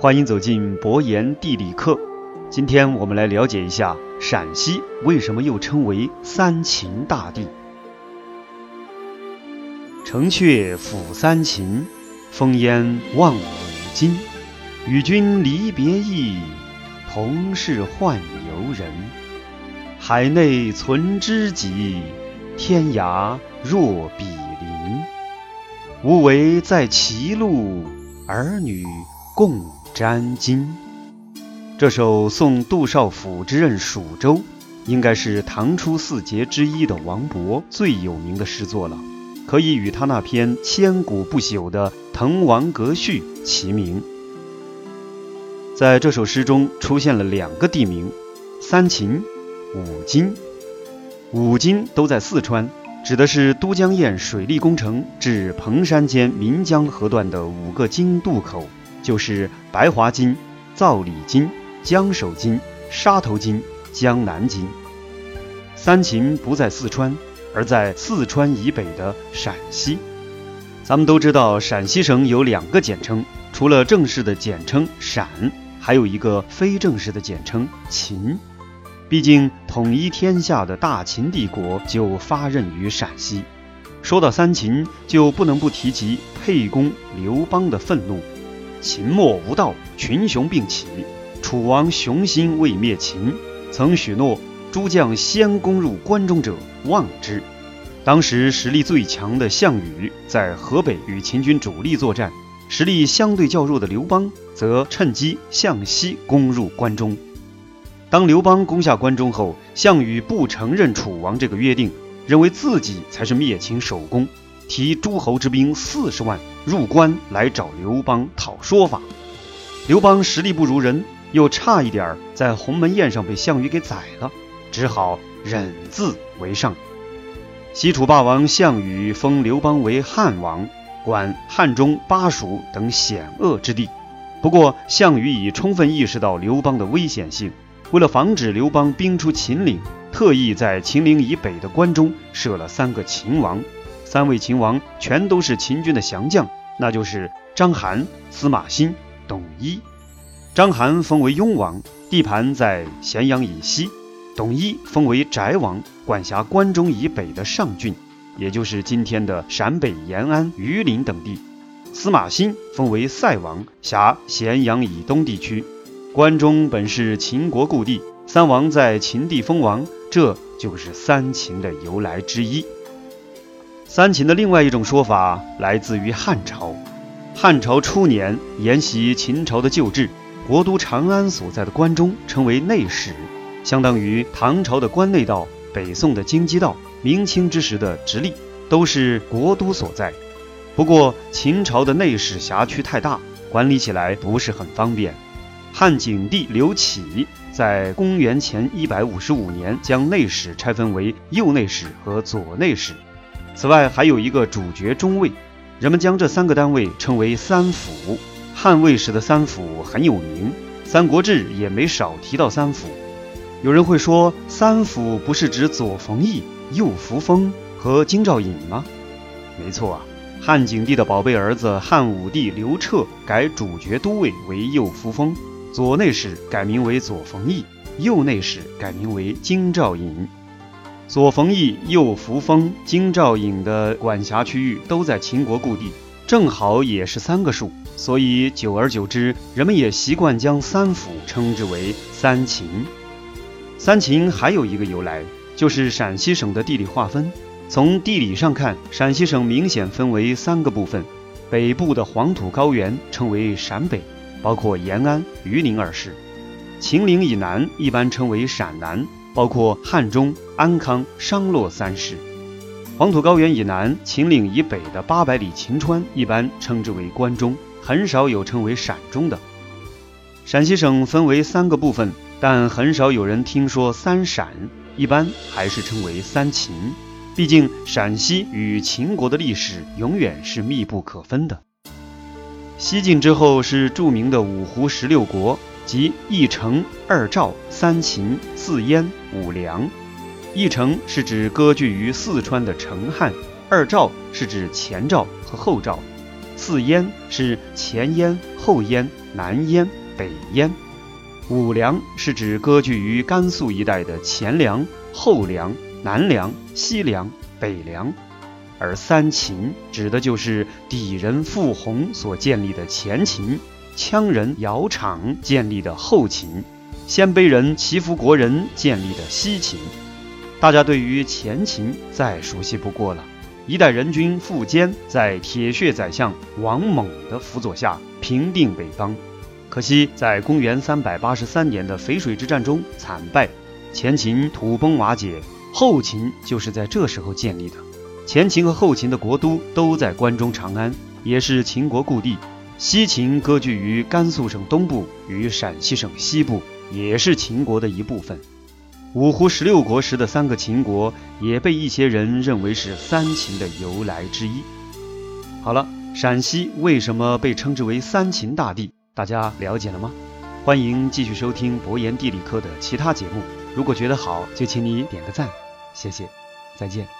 欢迎走进博言地理课。今天我们来了解一下陕西为什么又称为三秦大地。城阙辅三秦，烽烟望五津。与君离别意，同是宦游人。海内存知己，天涯若比邻。无为在歧路，儿女共沾巾。这首送杜少府之任蜀州，应该是唐初四杰之一的王勃最有名的诗作了，可以与他那篇千古不朽的《滕王阁序》齐名。在这首诗中出现了两个地名：三秦、五津。五津都在四川，指的是都江堰水利工程至彭山间岷江河段的五个津渡口，就是白华津、造里金、江首金、沙头金、江南金。三秦不在四川，而在四川以北的陕西。咱们都知道，陕西省有两个简称，除了正式的简称陕。还有一个非正式的简称“秦”，毕竟统一天下的大秦帝国就发轫于陕西。说到三秦，就不能不提及沛公刘邦的愤怒。秦末无道，群雄并起，楚王雄心未灭秦，曾许诺诸将先攻入关中者望之。当时实力最强的项羽在河北与秦军主力作战。实力相对较弱的刘邦则趁机向西攻入关中。当刘邦攻下关中后，项羽不承认楚王这个约定，认为自己才是灭秦首功，提诸侯之兵四十万入关来找刘邦讨说法。刘邦实力不如人，又差一点在鸿门宴上被项羽给宰了，只好忍字为上。西楚霸王项羽封刘邦为汉王。管汉中、巴蜀等险恶之地。不过，项羽已充分意识到刘邦的危险性，为了防止刘邦兵出秦岭，特意在秦岭以北的关中设了三个秦王。三位秦王全都是秦军的降将，那就是章邯、司马欣、董翳。章邯封为雍王，地盘在咸阳以西；董翳封为翟王，管辖关中以北的上郡。也就是今天的陕北延安、榆林等地，司马欣封为塞王，辖咸阳以东地区。关中本是秦国故地，三王在秦地封王，这就是三秦的由来之一。三秦的另外一种说法来自于汉朝。汉朝初年，沿袭秦朝的旧制，国都长安所在的关中称为内史，相当于唐朝的关内道。北宋的京畿道，明清之时的直隶，都是国都所在。不过秦朝的内史辖区太大，管理起来不是很方便。汉景帝刘启在公元前一百五十五年，将内史拆分为右内史和左内史。此外，还有一个主角中尉，人们将这三个单位称为三府。汉魏时的三府很有名，《三国志》也没少提到三府。有人会说，三府不是指左冯翊、右扶风和京兆尹吗？没错啊，汉景帝的宝贝儿子汉武帝刘彻改主角都尉为右扶风，左内史改名为左冯翊，右内史改名为京兆尹。左冯翊、右扶风、京兆尹的管辖区域都在秦国故地，正好也是三个数，所以久而久之，人们也习惯将三府称之为三秦。三秦还有一个由来，就是陕西省的地理划分。从地理上看，陕西省明显分为三个部分：北部的黄土高原称为陕北，包括延安、榆林二市；秦岭以南一般称为陕南，包括汉中、安康、商洛三市；黄土高原以南、秦岭以北的八百里秦川一般称之为关中，很少有称为陕中的。陕西省分为三个部分。但很少有人听说三陕，一般还是称为三秦。毕竟陕西与秦国的历史永远是密不可分的。西晋之后是著名的五胡十六国，即一城、二赵、三秦、四燕、五梁。一城是指割据于四川的成汉，二赵是指前赵和后赵，四燕是前燕、后燕、南燕、北燕。五梁是指割据于甘肃一带的前梁、后梁、南梁、西梁、北梁。而三秦指的就是底人傅红所建立的前秦，羌人姚昶建立的后秦，鲜卑人祈福国人建立的西秦。大家对于前秦再熟悉不过了。一代人君苻坚在铁血宰相王猛的辅佐下平定北方，可惜在公元三百八十三年的淝水之战中惨败，前秦土崩瓦解，后秦就是在这时候建立的。前秦和后秦的国都都在关中长安，也是秦国故地。西秦割据于甘肃省东部与陕西省西部，也是秦国的一部分。五胡十六国时的三个秦国，也被一些人认为是三秦的由来之一。好了，陕西为什么被称之为三秦大地？大家了解了吗？欢迎继续收听博言地理科的其他节目。如果觉得好，就请你点个赞，谢谢，再见。